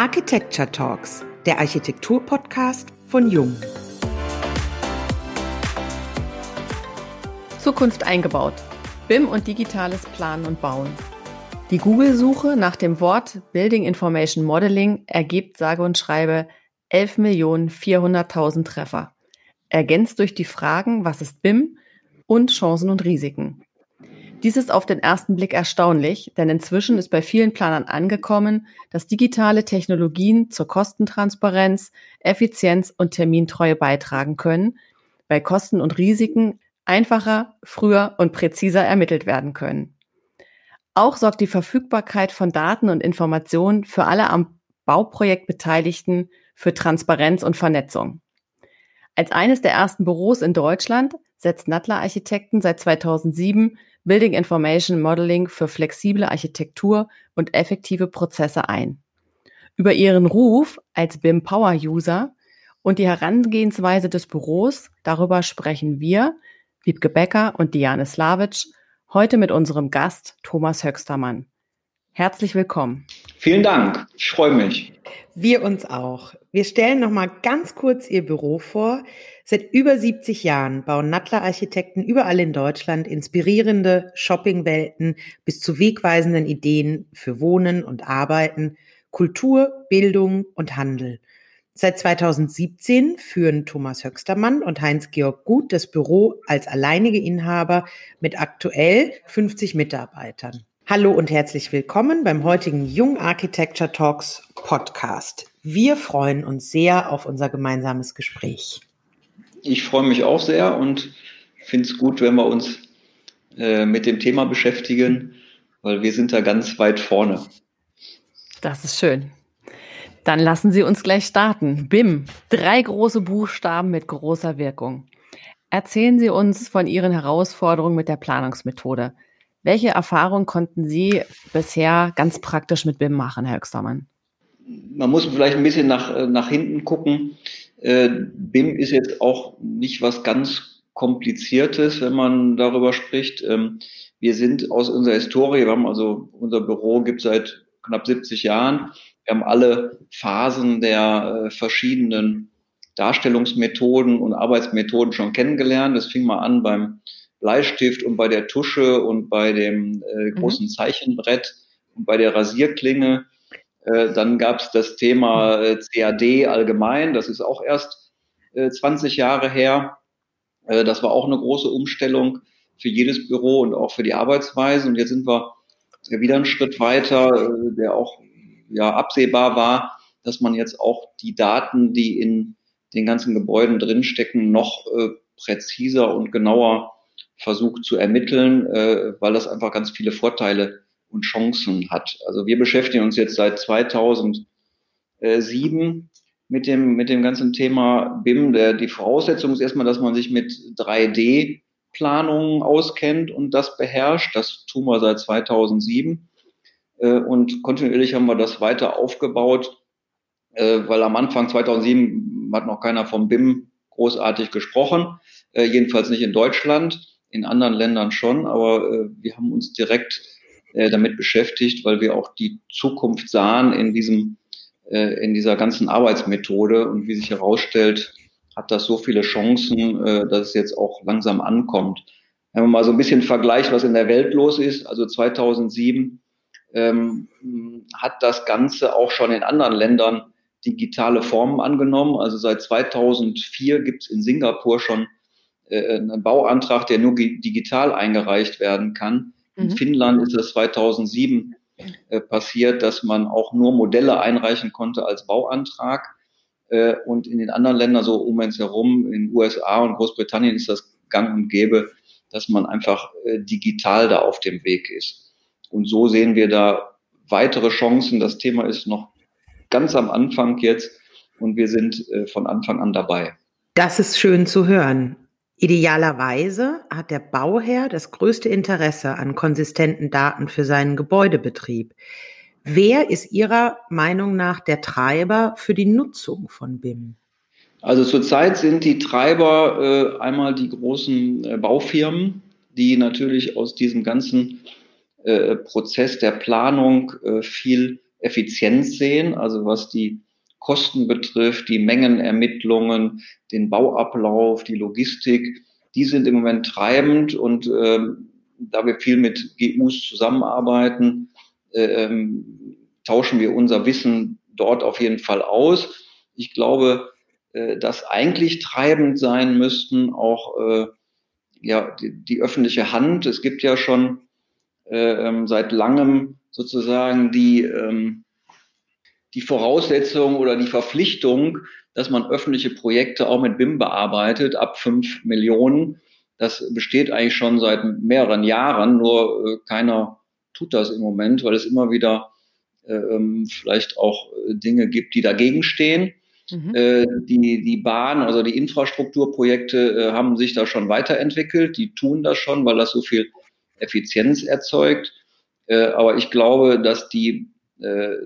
Architecture Talks, der Architektur-Podcast von Jung. Zukunft eingebaut. BIM und digitales Planen und Bauen. Die Google-Suche nach dem Wort Building Information Modeling ergibt sage und schreibe 11.400.000 Treffer. Ergänzt durch die Fragen, was ist BIM und Chancen und Risiken. Dies ist auf den ersten Blick erstaunlich, denn inzwischen ist bei vielen Planern angekommen, dass digitale Technologien zur Kostentransparenz, Effizienz und Termintreue beitragen können, bei Kosten und Risiken einfacher, früher und präziser ermittelt werden können. Auch sorgt die Verfügbarkeit von Daten und Informationen für alle am Bauprojekt Beteiligten für Transparenz und Vernetzung. Als eines der ersten Büros in Deutschland setzt Nattler Architekten seit 2007 Building Information Modeling für flexible Architektur und effektive Prozesse ein. Über ihren Ruf als BIM Power User und die Herangehensweise des Büros, darüber sprechen wir, Wiebke Becker und Diane Slavic, heute mit unserem Gast Thomas Höxtermann. Herzlich willkommen. Vielen Dank. Ich freue mich. Wir uns auch. Wir stellen noch mal ganz kurz Ihr Büro vor. Seit über 70 Jahren bauen Nattler Architekten überall in Deutschland inspirierende Shoppingwelten bis zu wegweisenden Ideen für Wohnen und Arbeiten, Kultur, Bildung und Handel. Seit 2017 führen Thomas Höxtermann und Heinz-Georg Gut das Büro als alleinige Inhaber mit aktuell 50 Mitarbeitern. Hallo und herzlich willkommen beim heutigen Jung Architecture Talks Podcast. Wir freuen uns sehr auf unser gemeinsames Gespräch. Ich freue mich auch sehr und finde es gut, wenn wir uns äh, mit dem Thema beschäftigen, weil wir sind da ganz weit vorne. Das ist schön. Dann lassen Sie uns gleich starten. BIM, drei große Buchstaben mit großer Wirkung. Erzählen Sie uns von Ihren Herausforderungen mit der Planungsmethode. Welche Erfahrungen konnten Sie bisher ganz praktisch mit BIM machen, Herr Höxtermann? Man muss vielleicht ein bisschen nach, äh, nach hinten gucken. Äh, BIM ist jetzt auch nicht was ganz Kompliziertes, wenn man darüber spricht. Ähm, wir sind aus unserer Historie, wir haben also unser Büro gibt seit knapp 70 Jahren. Wir haben alle Phasen der äh, verschiedenen Darstellungsmethoden und Arbeitsmethoden schon kennengelernt. Das fing mal an beim Bleistift und bei der Tusche und bei dem äh, mhm. großen Zeichenbrett und bei der Rasierklinge. Äh, dann gab es das Thema äh, CAD allgemein, das ist auch erst äh, 20 Jahre her. Äh, das war auch eine große Umstellung für jedes Büro und auch für die Arbeitsweise. Und jetzt sind wir wieder einen Schritt weiter, äh, der auch ja absehbar war, dass man jetzt auch die Daten, die in den ganzen Gebäuden drinstecken, noch äh, präziser und genauer versucht zu ermitteln, äh, weil das einfach ganz viele Vorteile und Chancen hat. Also wir beschäftigen uns jetzt seit 2007 mit dem, mit dem ganzen Thema BIM. Der, die Voraussetzung ist erstmal, dass man sich mit 3D-Planungen auskennt und das beherrscht. Das tun wir seit 2007. Äh, und kontinuierlich haben wir das weiter aufgebaut, äh, weil am Anfang 2007 hat noch keiner vom BIM großartig gesprochen, äh, jedenfalls nicht in Deutschland, in anderen Ländern schon, aber wir haben uns direkt damit beschäftigt, weil wir auch die Zukunft sahen in diesem in dieser ganzen Arbeitsmethode und wie sich herausstellt, hat das so viele Chancen, dass es jetzt auch langsam ankommt. Wenn man mal so ein bisschen vergleicht, was in der Welt los ist, also 2007 ähm, hat das Ganze auch schon in anderen Ländern digitale Formen angenommen. Also seit 2004 gibt es in Singapur schon äh, einen Bauantrag, der nur digital eingereicht werden kann. In mhm. Finnland ist es 2007 äh, passiert, dass man auch nur Modelle einreichen konnte als Bauantrag. Äh, und in den anderen Ländern so um uns herum, in den USA und Großbritannien ist das gang und gäbe, dass man einfach äh, digital da auf dem Weg ist. Und so sehen wir da weitere Chancen. Das Thema ist noch ganz am Anfang jetzt und wir sind äh, von Anfang an dabei. Das ist schön zu hören. Idealerweise hat der Bauherr das größte Interesse an konsistenten Daten für seinen Gebäudebetrieb. Wer ist Ihrer Meinung nach der Treiber für die Nutzung von BIM? Also zurzeit sind die Treiber äh, einmal die großen äh, Baufirmen, die natürlich aus diesem ganzen äh, Prozess der Planung äh, viel Effizienz sehen, also was die Kosten betrifft, die Mengenermittlungen, den Bauablauf, die Logistik, die sind im Moment treibend und ähm, da wir viel mit GUs zusammenarbeiten, äh, ähm, tauschen wir unser Wissen dort auf jeden Fall aus. Ich glaube, äh, dass eigentlich treibend sein müssten auch äh, ja die, die öffentliche Hand. Es gibt ja schon äh, ähm, seit langem sozusagen die ähm, die Voraussetzung oder die Verpflichtung, dass man öffentliche Projekte auch mit BIM bearbeitet, ab fünf Millionen. Das besteht eigentlich schon seit mehreren Jahren, nur äh, keiner tut das im Moment, weil es immer wieder äh, ähm, vielleicht auch äh, Dinge gibt, die dagegen stehen. Mhm. Äh, die, die Bahn, also die Infrastrukturprojekte äh, haben sich da schon weiterentwickelt. Die tun das schon, weil das so viel Effizienz erzeugt. Aber ich glaube, dass die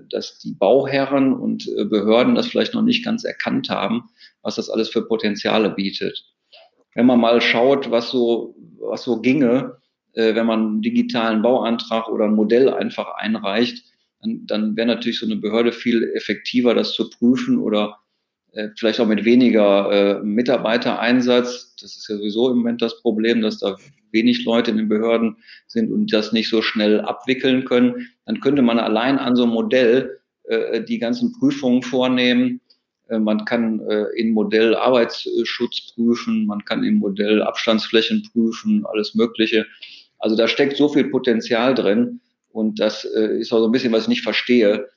dass die Bauherren und äh, Behörden das vielleicht noch nicht ganz erkannt haben, was das alles für Potenziale bietet. Wenn man mal schaut, was so, was so ginge, äh, wenn man einen digitalen Bauantrag oder ein Modell einfach einreicht, dann, dann wäre natürlich so eine Behörde viel effektiver, das zu prüfen oder äh, vielleicht auch mit weniger äh, Mitarbeitereinsatz. Das ist ja sowieso im Moment das Problem, dass da wenig Leute in den Behörden sind und das nicht so schnell abwickeln können. Dann könnte man allein an so einem Modell äh, die ganzen Prüfungen vornehmen. Äh, man kann äh, in Modell Arbeitsschutz prüfen, man kann im Modell Abstandsflächen prüfen, alles Mögliche. Also da steckt so viel Potenzial drin und das äh, ist auch so ein bisschen, was ich nicht verstehe,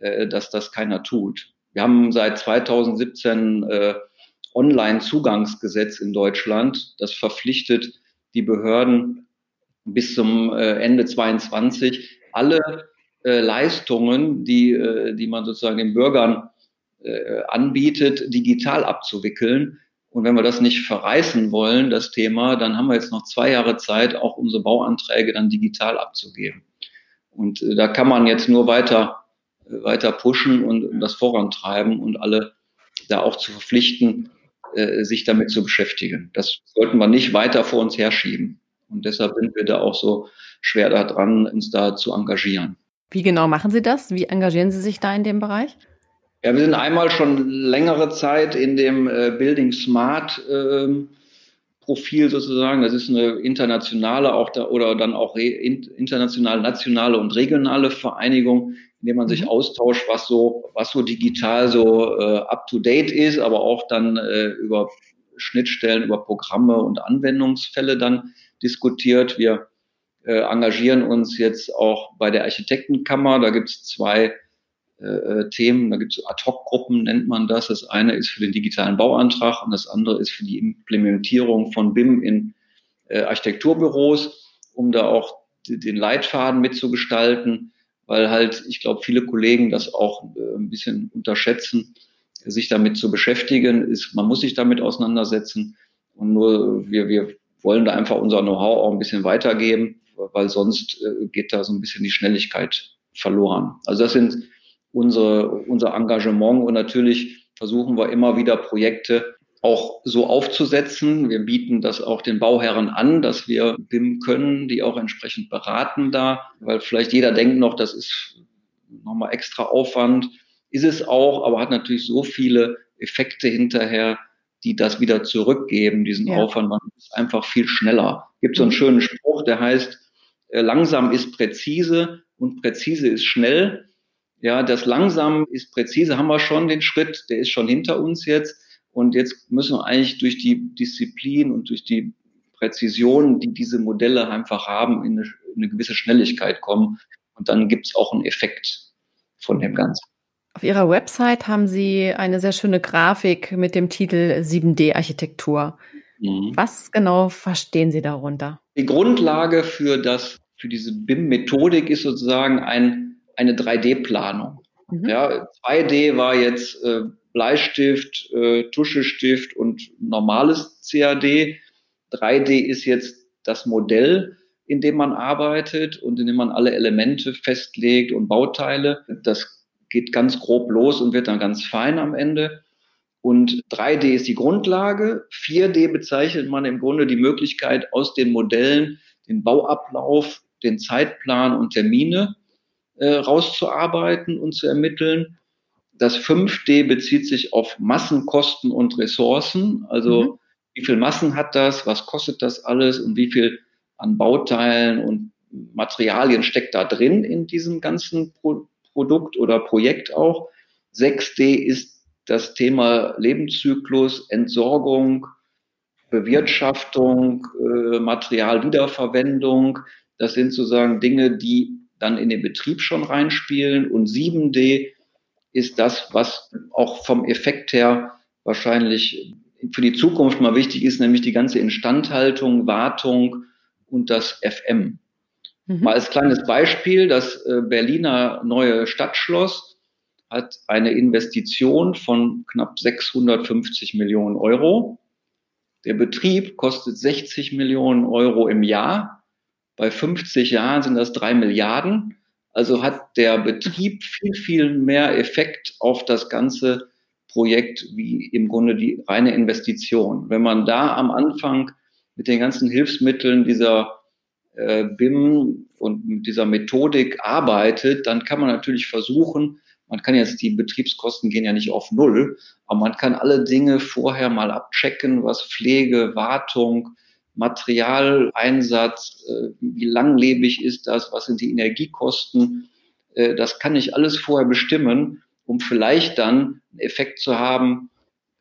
äh, dass das keiner tut. Wir haben seit 2017 äh, Online-Zugangsgesetz in Deutschland, das verpflichtet die Behörden bis zum äh, Ende 22 alle äh, Leistungen, die, äh, die man sozusagen den Bürgern anbietet, digital abzuwickeln. Und wenn wir das nicht verreißen wollen, das Thema, dann haben wir jetzt noch zwei Jahre Zeit, auch unsere Bauanträge dann digital abzugeben. Und da kann man jetzt nur weiter weiter pushen und das vorantreiben und alle da auch zu verpflichten, äh, sich damit zu beschäftigen. Das sollten wir nicht weiter vor uns herschieben. Und deshalb sind wir da auch so schwer daran, uns da zu engagieren. Wie genau machen Sie das? Wie engagieren Sie sich da in dem Bereich? Ja, wir sind einmal schon längere Zeit in dem äh, Building Smart ähm, Profil sozusagen. Das ist eine internationale auch da, oder dann auch international, nationale und regionale Vereinigung, indem man sich mhm. austauscht, was so, was so digital so äh, up to date ist, aber auch dann äh, über Schnittstellen, über Programme und Anwendungsfälle dann diskutiert. Wir äh, engagieren uns jetzt auch bei der Architektenkammer. Da gibt es zwei äh, äh, Themen, da gibt es Ad-Hoc-Gruppen, nennt man das. Das eine ist für den digitalen Bauantrag und das andere ist für die Implementierung von BIM in äh, Architekturbüros, um da auch den Leitfaden mitzugestalten weil halt, ich glaube, viele Kollegen das auch äh, ein bisschen unterschätzen, sich damit zu beschäftigen, ist, man muss sich damit auseinandersetzen und nur wir, wir wollen da einfach unser Know-how auch ein bisschen weitergeben, weil sonst äh, geht da so ein bisschen die Schnelligkeit verloren. Also das sind unsere, unser Engagement und natürlich versuchen wir immer wieder Projekte auch so aufzusetzen. Wir bieten das auch den Bauherren an, dass wir BIM können, die auch entsprechend beraten da, weil vielleicht jeder denkt noch, das ist nochmal extra Aufwand. Ist es auch, aber hat natürlich so viele Effekte hinterher, die das wieder zurückgeben, diesen ja. Aufwand. Man ist einfach viel schneller. Gibt so einen mhm. schönen Spruch, der heißt, äh, langsam ist präzise und präzise ist schnell. Ja, das langsam ist präzise haben wir schon den Schritt, der ist schon hinter uns jetzt. Und jetzt müssen wir eigentlich durch die Disziplin und durch die Präzision, die diese Modelle einfach haben, in eine, in eine gewisse Schnelligkeit kommen. Und dann gibt es auch einen Effekt von dem Ganzen. Auf Ihrer Website haben Sie eine sehr schöne Grafik mit dem Titel 7D-Architektur. Mhm. Was genau verstehen Sie darunter? Die Grundlage für, das, für diese BIM-Methodik ist sozusagen ein, eine 3D-Planung. Mhm. Ja, 2D war jetzt äh, Bleistift, äh, Tuschestift und normales CAD. 3D ist jetzt das Modell, in dem man arbeitet und in dem man alle Elemente festlegt und Bauteile. Das geht ganz grob los und wird dann ganz fein am Ende. Und 3D ist die Grundlage. 4D bezeichnet man im Grunde die Möglichkeit, aus den Modellen den Bauablauf, den Zeitplan und Termine äh, rauszuarbeiten und zu ermitteln. Das 5D bezieht sich auf Massenkosten und Ressourcen. Also mhm. wie viel Massen hat das, was kostet das alles und wie viel an Bauteilen und Materialien steckt da drin in diesem ganzen Pro Produkt oder Projekt auch. 6D ist das Thema Lebenszyklus, Entsorgung, Bewirtschaftung, äh, Materialwiederverwendung. Das sind sozusagen Dinge, die dann in den Betrieb schon reinspielen. Und 7D ist das, was auch vom Effekt her wahrscheinlich für die Zukunft mal wichtig ist, nämlich die ganze Instandhaltung, Wartung und das FM. Mhm. Mal als kleines Beispiel, das äh, Berliner neue Stadtschloss hat eine Investition von knapp 650 Millionen Euro. Der Betrieb kostet 60 Millionen Euro im Jahr. Bei 50 Jahren sind das drei Milliarden. Also hat der Betrieb viel, viel mehr Effekt auf das ganze Projekt wie im Grunde die reine Investition. Wenn man da am Anfang mit den ganzen Hilfsmitteln dieser äh, BIM und mit dieser Methodik arbeitet, dann kann man natürlich versuchen, man kann jetzt, die Betriebskosten gehen ja nicht auf Null, aber man kann alle Dinge vorher mal abchecken, was Pflege, Wartung, Materialeinsatz, äh, wie langlebig ist das, was sind die Energiekosten, äh, das kann ich alles vorher bestimmen, um vielleicht dann einen Effekt zu haben,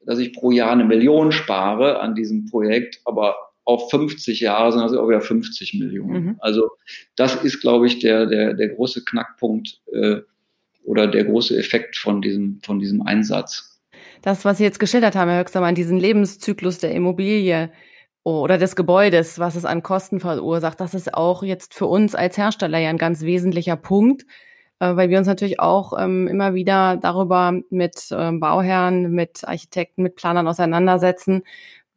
dass ich pro Jahr eine Million spare an diesem Projekt, aber auf 50 Jahre sind das auch wieder 50 Millionen. Mhm. Also das ist, glaube ich, der, der, der große Knackpunkt äh, oder der große Effekt von diesem, von diesem Einsatz. Das, was Sie jetzt geschildert haben, Herr Höchstermann, diesen Lebenszyklus der Immobilie oder des Gebäudes, was es an Kosten verursacht, das ist auch jetzt für uns als Hersteller ja ein ganz wesentlicher Punkt, äh, weil wir uns natürlich auch ähm, immer wieder darüber mit ähm, Bauherren, mit Architekten, mit Planern auseinandersetzen,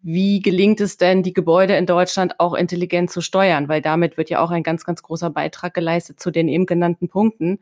wie gelingt es denn, die Gebäude in Deutschland auch intelligent zu steuern? Weil damit wird ja auch ein ganz, ganz großer Beitrag geleistet zu den eben genannten Punkten.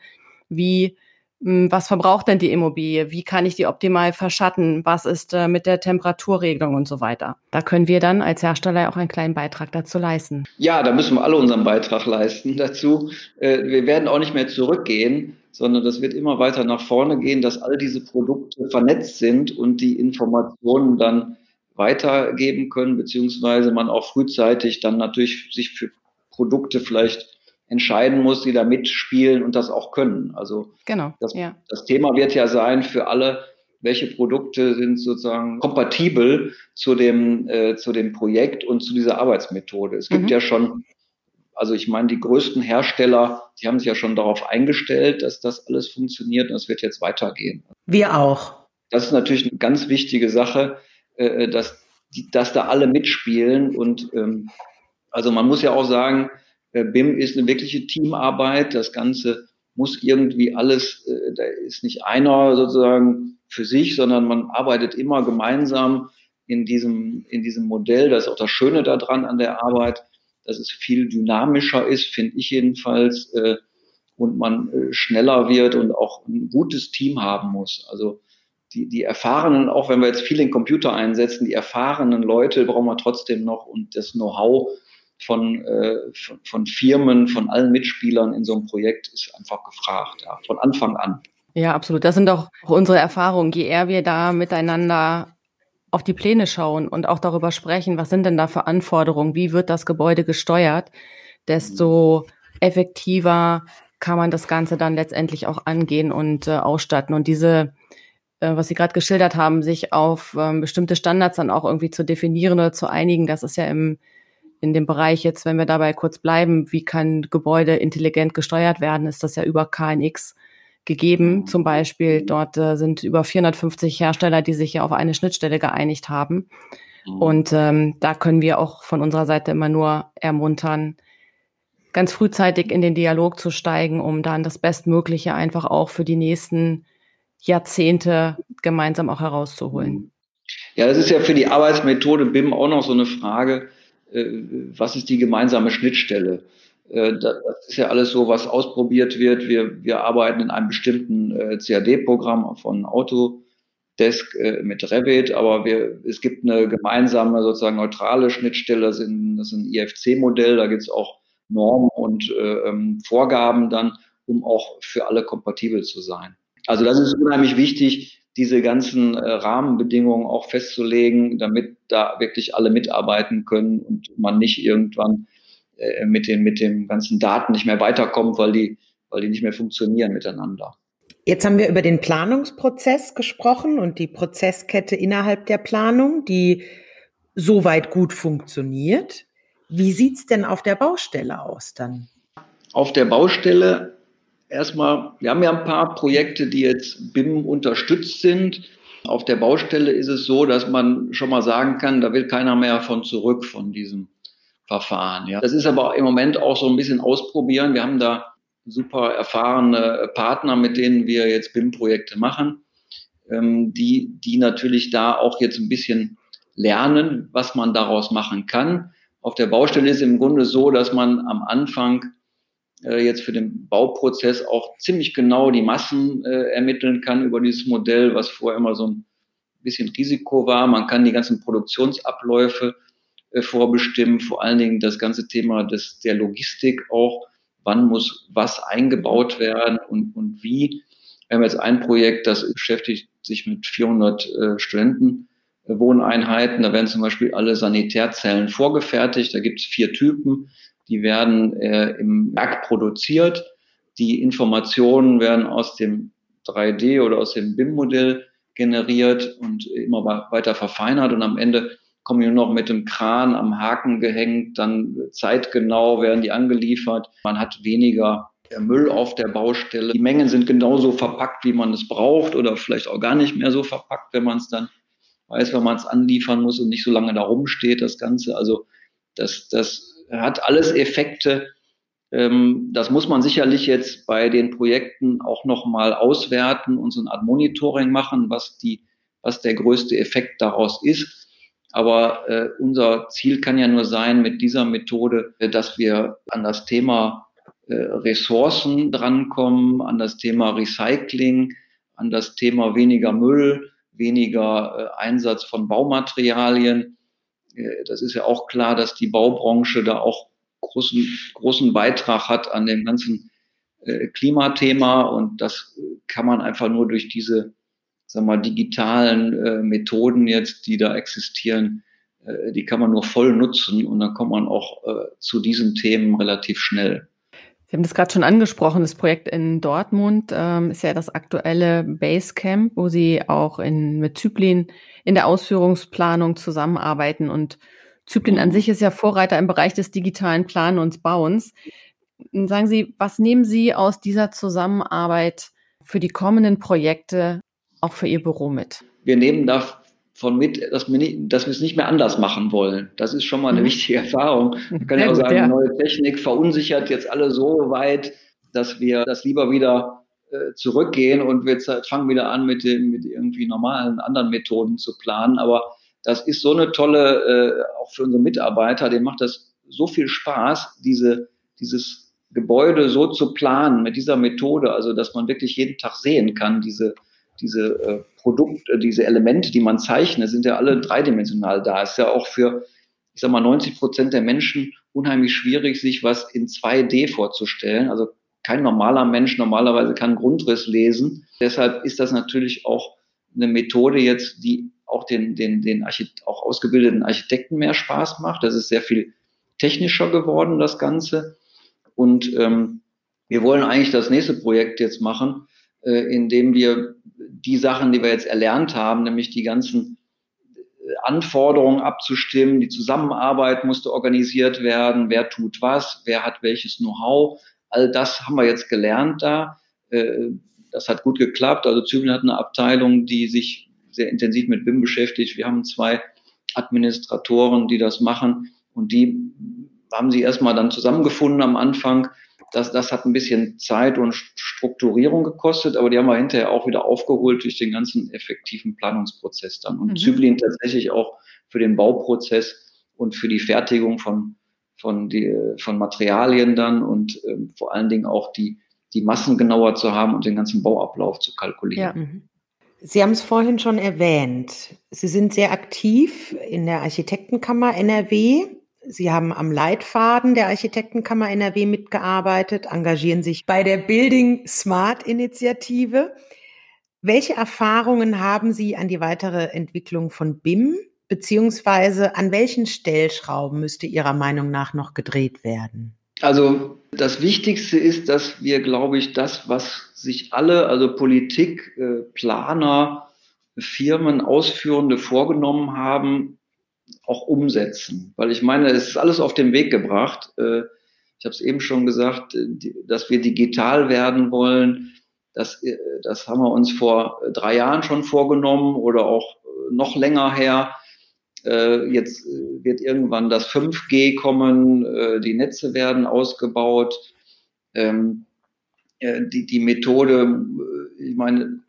Wie was verbraucht denn die Immobilie? Wie kann ich die optimal verschatten? Was ist äh, mit der Temperaturregelung und so weiter? Da können wir dann als Hersteller auch einen kleinen Beitrag dazu leisten. Ja, da müssen wir alle unseren Beitrag leisten dazu. Äh, wir werden auch nicht mehr zurückgehen, sondern das wird immer weiter nach vorne gehen, dass all diese Produkte vernetzt sind und die Informationen dann weitergeben können, beziehungsweise man auch frühzeitig dann natürlich sich für Produkte vielleicht entscheiden muss, die da mitspielen und das auch können. Also genau, das, ja. das Thema wird ja sein für alle, welche Produkte sind sozusagen kompatibel zu dem, äh, zu dem Projekt und zu dieser Arbeitsmethode. Es gibt mhm. ja schon, also ich meine, die größten Hersteller, die haben sich ja schon darauf eingestellt, dass das alles funktioniert und es wird jetzt weitergehen. Wir auch. Das ist natürlich eine ganz wichtige Sache, äh, dass, die, dass da alle mitspielen und ähm, also man muss ja auch sagen, äh, BIM ist eine wirkliche Teamarbeit. Das Ganze muss irgendwie alles, äh, da ist nicht einer sozusagen für sich, sondern man arbeitet immer gemeinsam in diesem, in diesem Modell. Das ist auch das Schöne daran an der Arbeit, dass es viel dynamischer ist, finde ich jedenfalls, äh, und man schneller wird und auch ein gutes Team haben muss. Also die, die erfahrenen, auch wenn wir jetzt viel in Computer einsetzen, die erfahrenen Leute brauchen wir trotzdem noch und das Know-how von, äh, von, Firmen, von allen Mitspielern in so einem Projekt ist einfach gefragt, ja, von Anfang an. Ja, absolut. Das sind auch unsere Erfahrungen. Je eher wir da miteinander auf die Pläne schauen und auch darüber sprechen, was sind denn da für Anforderungen, wie wird das Gebäude gesteuert, desto effektiver kann man das Ganze dann letztendlich auch angehen und äh, ausstatten. Und diese, äh, was Sie gerade geschildert haben, sich auf ähm, bestimmte Standards dann auch irgendwie zu definieren oder zu einigen, das ist ja im in dem Bereich jetzt, wenn wir dabei kurz bleiben, wie kann Gebäude intelligent gesteuert werden, ist das ja über KNX gegeben. Zum Beispiel dort äh, sind über 450 Hersteller, die sich ja auf eine Schnittstelle geeinigt haben. Mhm. Und ähm, da können wir auch von unserer Seite immer nur ermuntern, ganz frühzeitig in den Dialog zu steigen, um dann das Bestmögliche einfach auch für die nächsten Jahrzehnte gemeinsam auch herauszuholen. Ja, das ist ja für die Arbeitsmethode BIM auch noch so eine Frage was ist die gemeinsame Schnittstelle? Äh, das ist ja alles so, was ausprobiert wird. Wir, wir arbeiten in einem bestimmten äh, CAD-Programm von Autodesk mit Revit, aber wir, es gibt eine gemeinsame, sozusagen neutrale Schnittstelle, das ist ein, das ist ein IFC-Modell, da gibt es auch Normen und äh, ähm, Vorgaben dann um auch für alle kompatibel zu sein. Also das ist unheimlich wichtig, diese ganzen äh, Rahmenbedingungen auch festzulegen, damit da wirklich alle mitarbeiten können und man nicht irgendwann äh, mit den mit den ganzen Daten nicht mehr weiterkommt, weil die weil die nicht mehr funktionieren miteinander. Jetzt haben wir über den Planungsprozess gesprochen und die Prozesskette innerhalb der Planung, die soweit gut funktioniert. Wie sieht's denn auf der Baustelle aus dann? Auf der Baustelle erstmal, wir haben ja ein paar Projekte, die jetzt BIM unterstützt sind. Auf der Baustelle ist es so, dass man schon mal sagen kann, da will keiner mehr von zurück von diesem Verfahren. Ja. Das ist aber im Moment auch so ein bisschen ausprobieren. Wir haben da super erfahrene Partner, mit denen wir jetzt BIM-Projekte machen, ähm, die, die natürlich da auch jetzt ein bisschen lernen, was man daraus machen kann. Auf der Baustelle ist es im Grunde so, dass man am Anfang äh, jetzt für den Bauprozess auch ziemlich genau die Massen äh, ermitteln kann über dieses Modell, was vorher immer so ein bisschen Risiko war. Man kann die ganzen Produktionsabläufe äh, vorbestimmen, vor allen Dingen das ganze Thema des, der Logistik auch. Wann muss was eingebaut werden und, und wie? Wir haben jetzt ein Projekt, das beschäftigt sich mit 400 äh, Studenten. Äh, da werden zum Beispiel alle Sanitärzellen vorgefertigt. Da gibt es vier Typen. Die werden äh, im Werk produziert. Die Informationen werden aus dem 3D oder aus dem BIM-Modell generiert und immer weiter verfeinert und am Ende kommen die nur noch mit dem Kran am Haken gehängt, dann zeitgenau werden die angeliefert. Man hat weniger Müll auf der Baustelle. Die Mengen sind genauso verpackt, wie man es braucht oder vielleicht auch gar nicht mehr so verpackt, wenn man es dann weiß, wenn man es anliefern muss und nicht so lange da rumsteht, das Ganze. Also das, das hat alles Effekte. Ähm, das muss man sicherlich jetzt bei den Projekten auch nochmal auswerten und so eine Art Monitoring machen, was die, was der größte Effekt daraus ist. Aber äh, unser Ziel kann ja nur sein mit dieser Methode, äh, dass wir an das Thema äh, Ressourcen drankommen, an das Thema Recycling, an das Thema weniger Müll, weniger äh, Einsatz von Baumaterialien das ist ja auch klar, dass die Baubranche da auch großen, großen Beitrag hat an dem ganzen äh, Klimathema und das kann man einfach nur durch diese sagen wir mal, digitalen äh, Methoden jetzt, die da existieren, die kann man nur voll nutzen und dann kommt man auch zu diesen Themen relativ schnell. Sie haben das gerade schon angesprochen, das Projekt in Dortmund ähm, ist ja das aktuelle Basecamp, wo Sie auch in, mit Zyplin in der Ausführungsplanung zusammenarbeiten. Und Zyplin an sich ist ja Vorreiter im Bereich des digitalen Planen und Bauens. Sagen Sie, was nehmen Sie aus dieser Zusammenarbeit für die kommenden Projekte auch für Ihr Büro mit? Wir nehmen davon mit, dass wir, nicht, dass wir es nicht mehr anders machen wollen. Das ist schon mal eine mhm. wichtige Erfahrung. Man kann ja auch sagen, ja. neue Technik verunsichert jetzt alle so weit, dass wir das lieber wieder äh, zurückgehen und wir fangen wieder an mit, den, mit irgendwie normalen anderen Methoden zu planen. Aber das ist so eine tolle, äh, auch für unsere Mitarbeiter, denen macht das so viel Spaß, diese, dieses Gebäude so zu planen mit dieser Methode, also dass man wirklich jeden Tag sehen kann, diese, diese äh, Produkte, äh, diese Elemente, die man zeichnet, sind ja alle dreidimensional da. Ist ja auch für, ich sag mal, 90 Prozent der Menschen unheimlich schwierig, sich was in 2D vorzustellen. Also kein normaler Mensch normalerweise kann Grundriss lesen. Deshalb ist das natürlich auch eine Methode jetzt, die auch den, den, den Archit auch ausgebildeten Architekten mehr Spaß macht. Das ist sehr viel technischer geworden, das Ganze. Und ähm, wir wollen eigentlich das nächste Projekt jetzt machen, äh, indem wir die Sachen, die wir jetzt erlernt haben, nämlich die ganzen äh, Anforderungen abzustimmen, die Zusammenarbeit musste organisiert werden, wer tut was, wer hat welches Know-how, All das haben wir jetzt gelernt da. Äh, das hat gut geklappt. Also Zübel hat eine Abteilung, die sich sehr intensiv mit BIM beschäftigt. Wir haben zwei Administratoren, die das machen und die haben sie erstmal dann zusammengefunden am Anfang. Das, das hat ein bisschen Zeit und Strukturierung gekostet, aber die haben wir hinterher auch wieder aufgeholt durch den ganzen effektiven Planungsprozess dann. Und mhm. Zyblin tatsächlich auch für den Bauprozess und für die Fertigung von von, die, von Materialien dann und ähm, vor allen Dingen auch die, die Massen genauer zu haben und den ganzen Bauablauf zu kalkulieren. Ja. Sie haben es vorhin schon erwähnt. Sie sind sehr aktiv in der Architektenkammer NRW. Sie haben am Leitfaden der Architektenkammer NRW mitgearbeitet, engagieren sich bei der Building Smart Initiative. Welche Erfahrungen haben Sie an die weitere Entwicklung von BIM, beziehungsweise an welchen Stellschrauben müsste Ihrer Meinung nach noch gedreht werden? Also das Wichtigste ist, dass wir, glaube ich, das, was sich alle, also Politik, äh, Planer, Firmen, Ausführende vorgenommen haben, auch umsetzen. Weil ich meine, es ist alles auf den Weg gebracht. Äh, ich habe es eben schon gesagt, äh, dass wir digital werden wollen. Das, äh, das haben wir uns vor drei Jahren schon vorgenommen oder auch noch länger her. Jetzt wird irgendwann das 5G kommen, die Netze werden ausgebaut. Ähm, die, die Methode, ich meine,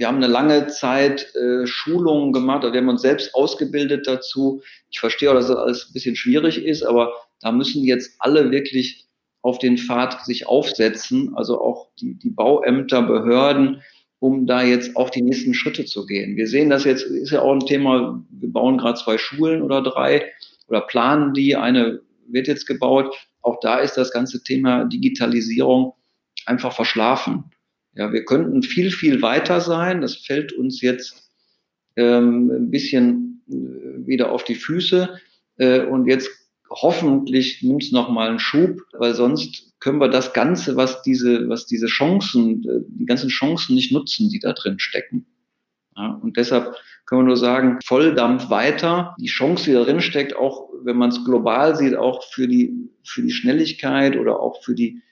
wir haben eine lange Zeit äh, Schulungen gemacht, wir haben uns selbst ausgebildet dazu. Ich verstehe auch, dass das alles ein bisschen schwierig ist, aber da müssen jetzt alle wirklich auf den Pfad sich aufsetzen, also auch die, die Bauämter, Behörden, um da jetzt auch die nächsten Schritte zu gehen. Wir sehen das jetzt, ist ja auch ein Thema, wir bauen gerade zwei Schulen oder drei oder planen die, eine wird jetzt gebaut. Auch da ist das ganze Thema Digitalisierung einfach verschlafen. Ja, wir könnten viel, viel weiter sein. Das fällt uns jetzt ähm, ein bisschen äh, wieder auf die Füße. Äh, und jetzt hoffentlich nimmt es nochmal einen Schub, weil sonst können wir das Ganze, was diese, was diese Chancen, äh, die ganzen Chancen nicht nutzen, die da drin stecken. Ja, und deshalb können wir nur sagen, Volldampf weiter. Die Chance, die da drin steckt, auch wenn man es global sieht, auch für die, für die Schnelligkeit oder auch für die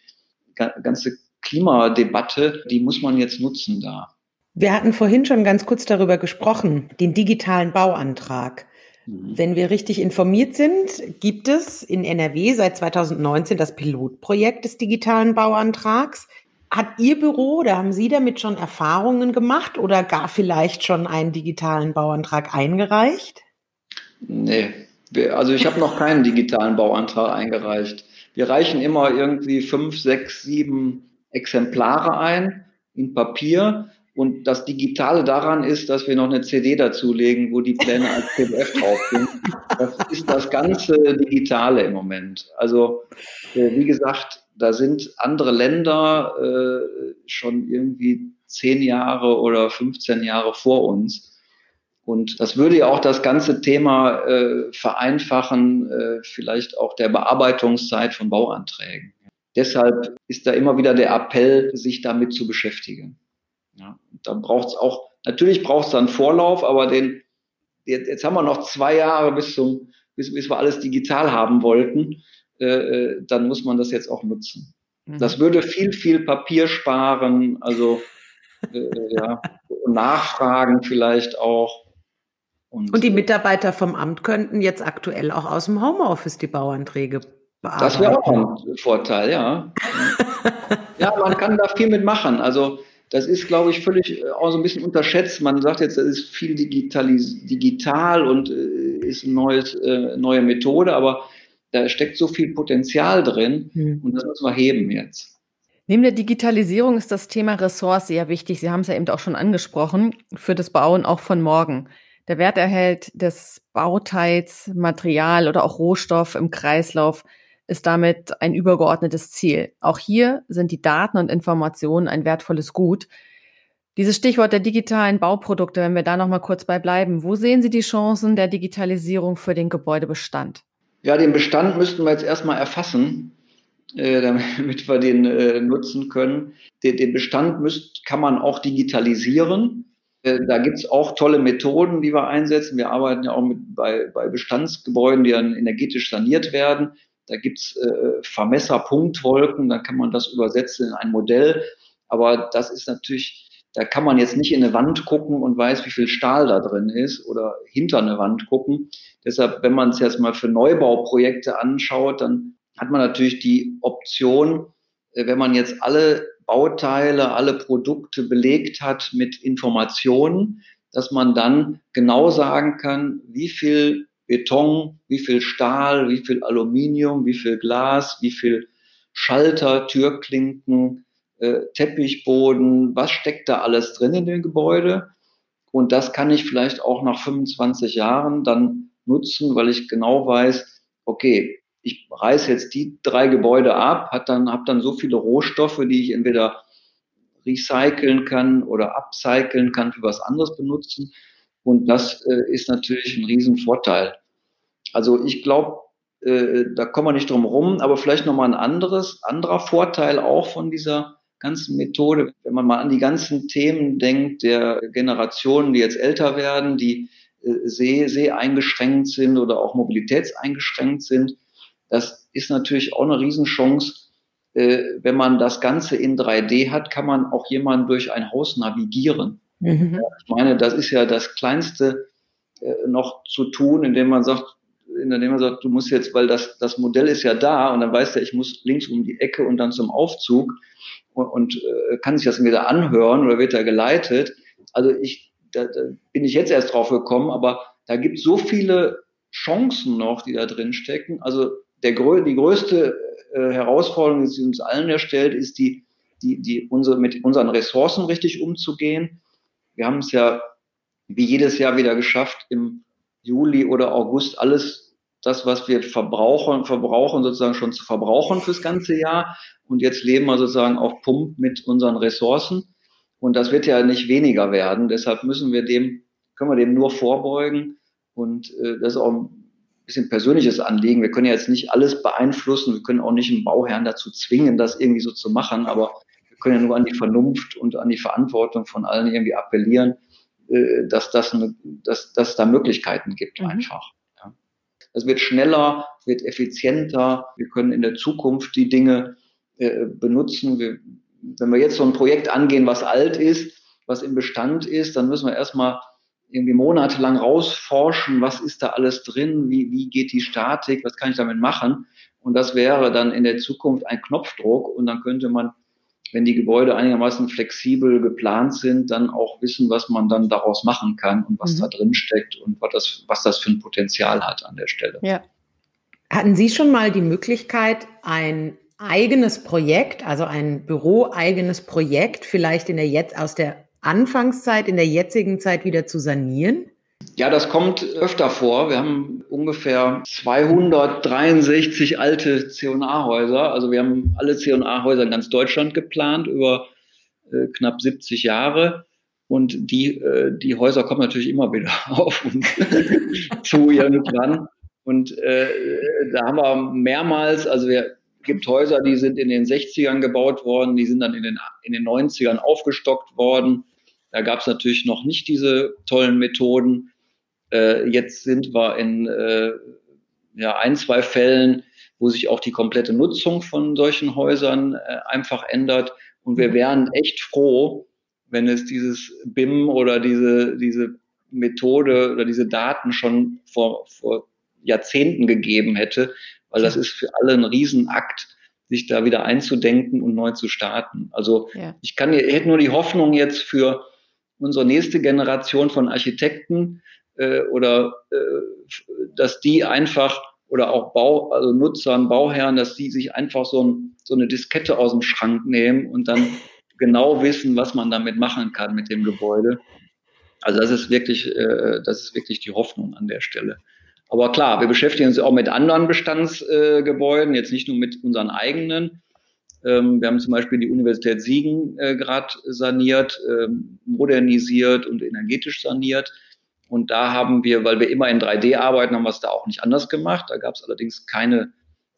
ganze Klimadebatte, die muss man jetzt nutzen da. Wir hatten vorhin schon ganz kurz darüber gesprochen, den digitalen Bauantrag. Mhm. Wenn wir richtig informiert sind, gibt es in NRW seit 2019 das Pilotprojekt des digitalen Bauantrags. Hat Ihr Büro oder haben Sie damit schon Erfahrungen gemacht oder gar vielleicht schon einen digitalen Bauantrag eingereicht? Nee, also ich habe noch keinen digitalen Bauantrag eingereicht. Wir reichen immer irgendwie fünf, sechs, sieben Exemplare ein in Papier. Und das Digitale daran ist, dass wir noch eine CD dazulegen, wo die Pläne als PDF drauf sind. Das ist das ganze Digitale im Moment. Also, äh, wie gesagt, da sind andere Länder äh, schon irgendwie zehn Jahre oder 15 Jahre vor uns. Und das würde ja auch das ganze Thema äh, vereinfachen, vielleicht auch der Bearbeitungszeit von Bauanträgen. Deshalb ist da immer wieder der Appell, sich damit zu beschäftigen. Ja, da braucht es auch, natürlich braucht es dann Vorlauf, aber den, jetzt, jetzt, haben wir noch zwei Jahre bis zum, bis, bis wir alles digital haben wollten, äh, äh dann muss man das jetzt auch nutzen. Mhm. Das würde viel, viel Papier sparen, also äh, ja, Nachfragen vielleicht auch. Und, Und die Mitarbeiter vom Amt könnten jetzt aktuell auch aus dem Homeoffice die Bauanträge bearbeiten. Das wäre auch ein Vorteil, ja. ja, man kann da viel mitmachen. Also das ist, glaube ich, völlig äh, auch so ein bisschen unterschätzt. Man sagt jetzt, das ist viel digitalis digital und äh, ist eine neues, äh, neue Methode, aber da steckt so viel Potenzial drin hm. und das müssen wir heben jetzt. Neben der Digitalisierung ist das Thema Ressource sehr wichtig. Sie haben es ja eben auch schon angesprochen, für das Bauen auch von morgen. Der Werterhalt des Bauteils, Material oder auch Rohstoff im Kreislauf ist damit ein übergeordnetes Ziel. Auch hier sind die Daten und Informationen ein wertvolles Gut. Dieses Stichwort der digitalen Bauprodukte, wenn wir da noch mal kurz bei bleiben, wo sehen Sie die Chancen der Digitalisierung für den Gebäudebestand? Ja, den Bestand müssten wir jetzt erstmal erfassen, äh, damit wir den äh, nutzen können. Den, Bestand müsst, kann man auch digitalisieren. Äh, da gibt es auch tolle Methoden, die wir einsetzen. Wir arbeiten ja auch mit, bei, bei Bestandsgebäuden, die dann energetisch saniert werden. Da gibt's äh, Vermesserpunktwolken, kann man das übersetzen in ein Modell. Aber das ist natürlich, da kann man jetzt nicht in eine Wand gucken und weiß, wie viel Stahl da drin ist oder hinter eine Wand gucken. Deshalb, wenn man es jetzt mal für Neubauprojekte anschaut, dann hat man natürlich die Option, äh, wenn man jetzt alle Bauteile, alle Produkte belegt hat mit Informationen, dass man dann genau sagen kann, wie viel Beton, wie viel Stahl, wie viel Aluminium, wie viel Glas, wie viel Schalter, Türklinken, äh, Teppichboden, was steckt da alles drin in dem Gebäude? Und das kann ich vielleicht auch nach 25 Jahren dann nutzen, weil ich genau weiß, okay, ich reiße jetzt die drei Gebäude ab, hat dann, habe dann so viele Rohstoffe, die ich entweder recyceln kann oder upcyclen kann, für was anderes benutzen. Und das äh, ist natürlich ein Riesenvorteil. Also ich glaube, äh, da kommen wir nicht drum rum, aber vielleicht nochmal ein anderes, anderer Vorteil auch von dieser ganzen Methode, wenn man mal an die ganzen Themen denkt, der Generationen, die jetzt älter werden, die äh, seh, eingeschränkt sind oder auch mobilitätseingeschränkt sind, das ist natürlich auch eine Riesenchance. Äh, wenn man das Ganze in 3D hat, kann man auch jemanden durch ein Haus navigieren. Mhm. Ich meine, das ist ja das Kleinste äh, noch zu tun, indem man sagt, indem man sagt, du musst jetzt, weil das, das Modell ist ja da und dann weiß der, ich muss links um die Ecke und dann zum Aufzug und, und äh, kann sich das wieder anhören oder wird er geleitet. Also ich, da, da bin ich jetzt erst drauf gekommen, aber da gibt so viele Chancen noch, die da drin stecken. Also der, die größte äh, Herausforderung, die uns allen erstellt, ist die, die, die unsere, mit unseren Ressourcen richtig umzugehen. Wir haben es ja wie jedes Jahr wieder geschafft, im Juli oder August alles das, was wir verbrauchen, verbrauchen sozusagen schon zu verbrauchen fürs ganze Jahr. Und jetzt leben wir sozusagen auf Pump mit unseren Ressourcen. Und das wird ja nicht weniger werden. Deshalb müssen wir dem, können wir dem nur vorbeugen. Und äh, das ist auch ein bisschen persönliches Anliegen. Wir können ja jetzt nicht alles beeinflussen. Wir können auch nicht einen Bauherrn dazu zwingen, das irgendwie so zu machen. Aber können ja nur an die Vernunft und an die Verantwortung von allen irgendwie appellieren, äh, dass, das eine, dass, dass es da Möglichkeiten gibt mhm. einfach. Das wird schneller, wird effizienter. Wir können in der Zukunft die Dinge äh, benutzen. Wir, wenn wir jetzt so ein Projekt angehen, was alt ist, was im Bestand ist, dann müssen wir erstmal irgendwie monatelang rausforschen, was ist da alles drin, wie, wie geht die Statik, was kann ich damit machen. Und das wäre dann in der Zukunft ein Knopfdruck und dann könnte man, wenn die Gebäude einigermaßen flexibel geplant sind, dann auch wissen, was man dann daraus machen kann und was mhm. da drin steckt und was das, was das für ein Potenzial hat an der Stelle. Ja. Hatten Sie schon mal die Möglichkeit, ein eigenes Projekt, also ein büroeigenes Projekt, vielleicht in der jetzt aus der Anfangszeit, in der jetzigen Zeit wieder zu sanieren? Ja, das kommt öfter vor. Wir haben ungefähr 263 alte C&A-Häuser. Also wir haben alle C&A-Häuser in ganz Deutschland geplant über äh, knapp 70 Jahre. Und die, äh, die Häuser kommen natürlich immer wieder auf und zu irgendwann. Und äh, da haben wir mehrmals, also wir gibt Häuser, die sind in den 60ern gebaut worden, die sind dann in den, in den 90ern aufgestockt worden. Da gab es natürlich noch nicht diese tollen Methoden. Äh, jetzt sind wir in äh, ja, ein, zwei Fällen, wo sich auch die komplette Nutzung von solchen Häusern äh, einfach ändert. Und wir wären echt froh, wenn es dieses BIM oder diese, diese Methode oder diese Daten schon vor, vor Jahrzehnten gegeben hätte, weil das ist für alle ein Riesenakt, sich da wieder einzudenken und neu zu starten. Also ja. ich kann, ich hätte nur die Hoffnung jetzt für unsere nächste Generation von Architekten äh, oder äh, dass die einfach oder auch Bau, also Nutzern, Bauherren, dass die sich einfach so, ein, so eine Diskette aus dem Schrank nehmen und dann genau wissen, was man damit machen kann mit dem Gebäude. Also das ist wirklich, äh, das ist wirklich die Hoffnung an der Stelle. Aber klar, wir beschäftigen uns auch mit anderen Bestandsgebäuden, äh, jetzt nicht nur mit unseren eigenen. Ähm, wir haben zum Beispiel die Universität Siegen äh, gerade saniert, äh, modernisiert und energetisch saniert. Und da haben wir, weil wir immer in 3D arbeiten, haben wir es da auch nicht anders gemacht. Da gab es allerdings keine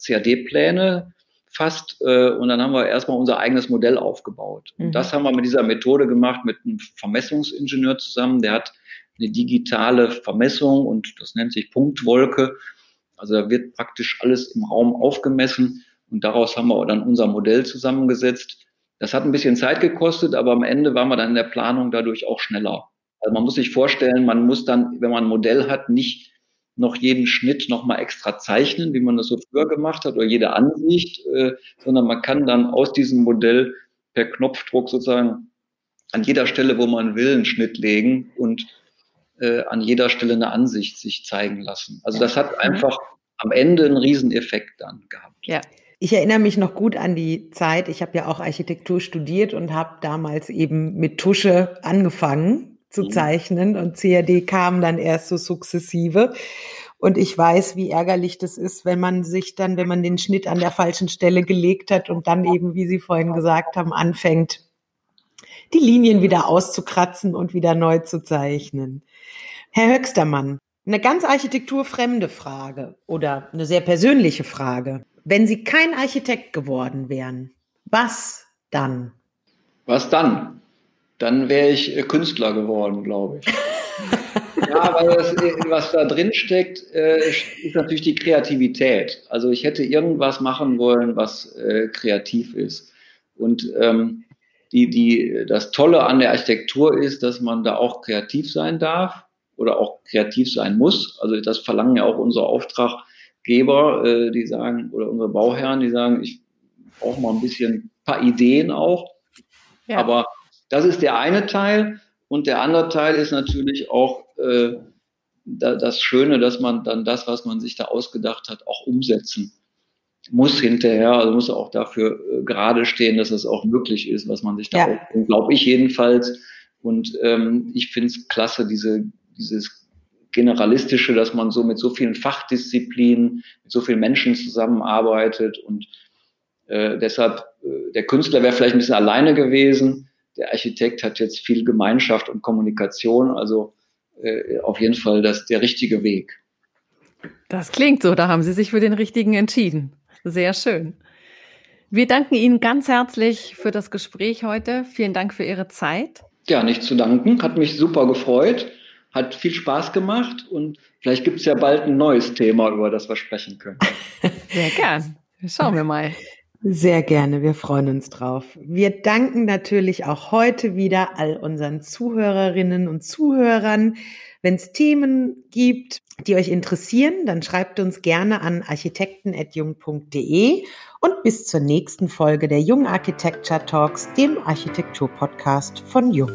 CAD-Pläne fast. Äh, und dann haben wir erstmal unser eigenes Modell aufgebaut. Und mhm. das haben wir mit dieser Methode gemacht, mit einem Vermessungsingenieur zusammen. Der hat eine digitale Vermessung und das nennt sich Punktwolke. Also da wird praktisch alles im Raum aufgemessen und daraus haben wir dann unser Modell zusammengesetzt. Das hat ein bisschen Zeit gekostet, aber am Ende waren wir dann in der Planung dadurch auch schneller. Also man muss sich vorstellen, man muss dann, wenn man ein Modell hat, nicht noch jeden Schnitt nochmal extra zeichnen, wie man das so früher gemacht hat, oder jede Ansicht, äh, sondern man kann dann aus diesem Modell per Knopfdruck sozusagen an jeder Stelle, wo man will, einen Schnitt legen und äh, an jeder Stelle eine Ansicht sich zeigen lassen. Also das hat einfach am Ende einen Rieseneffekt dann gehabt. Ja. Ich erinnere mich noch gut an die Zeit. Ich habe ja auch Architektur studiert und habe damals eben mit Tusche angefangen zu mhm. zeichnen und CAD kam dann erst so sukzessive. Und ich weiß, wie ärgerlich das ist, wenn man sich dann, wenn man den Schnitt an der falschen Stelle gelegt hat und dann eben, wie Sie vorhin gesagt haben, anfängt, die Linien wieder auszukratzen und wieder neu zu zeichnen. Herr Höxtermann, eine ganz architekturfremde Frage oder eine sehr persönliche Frage. Wenn Sie kein Architekt geworden wären, was dann? Was dann? Dann wäre ich äh, Künstler geworden, glaube ich. ja, weil das, äh, was da drin steckt, äh, ist natürlich die Kreativität. Also ich hätte irgendwas machen wollen, was kreativ ist. Und ähm, die, die, das Tolle an der Architektur ist, dass man da auch kreativ sein darf oder auch kreativ sein muss. Also das verlangen ja auch unsere Auftraggeber, äh, die sagen, oder unsere Bauherren, die sagen, ich brauche mal ein bisschen paar Ideen auch. Ja. Aber das ist der eine Teil. Und der andere Teil ist natürlich auch äh, da, das Schöne, dass man dann das, was man sich da ausgedacht hat, auch umsetzen muss hinterher, also muss auch dafür äh, gerade stehen, dass es auch möglich ist, was man sich da, ja. glaube ich jedenfalls. Und ähm, ich finde es klasse, diese, dieses generalistische, dass man so mit so vielen Fachdisziplinen, mit so vielen Menschen zusammenarbeitet und äh, deshalb, äh, der Künstler wäre vielleicht ein bisschen alleine gewesen, der Architekt hat jetzt viel Gemeinschaft und Kommunikation, also äh, auf jeden Fall das der richtige Weg. Das klingt so, da haben Sie sich für den richtigen entschieden. Sehr schön. Wir danken Ihnen ganz herzlich für das Gespräch heute. Vielen Dank für Ihre Zeit. Ja, nicht zu danken. Hat mich super gefreut. Hat viel Spaß gemacht und vielleicht gibt es ja bald ein neues Thema, über das wir sprechen können. Sehr gern. Schauen wir mal. Sehr gerne, wir freuen uns drauf. Wir danken natürlich auch heute wieder all unseren Zuhörerinnen und Zuhörern. Wenn es Themen gibt, die euch interessieren, dann schreibt uns gerne an architekten.jung.de und bis zur nächsten Folge der Jung Architecture Talks, dem Architektur-Podcast von Jung.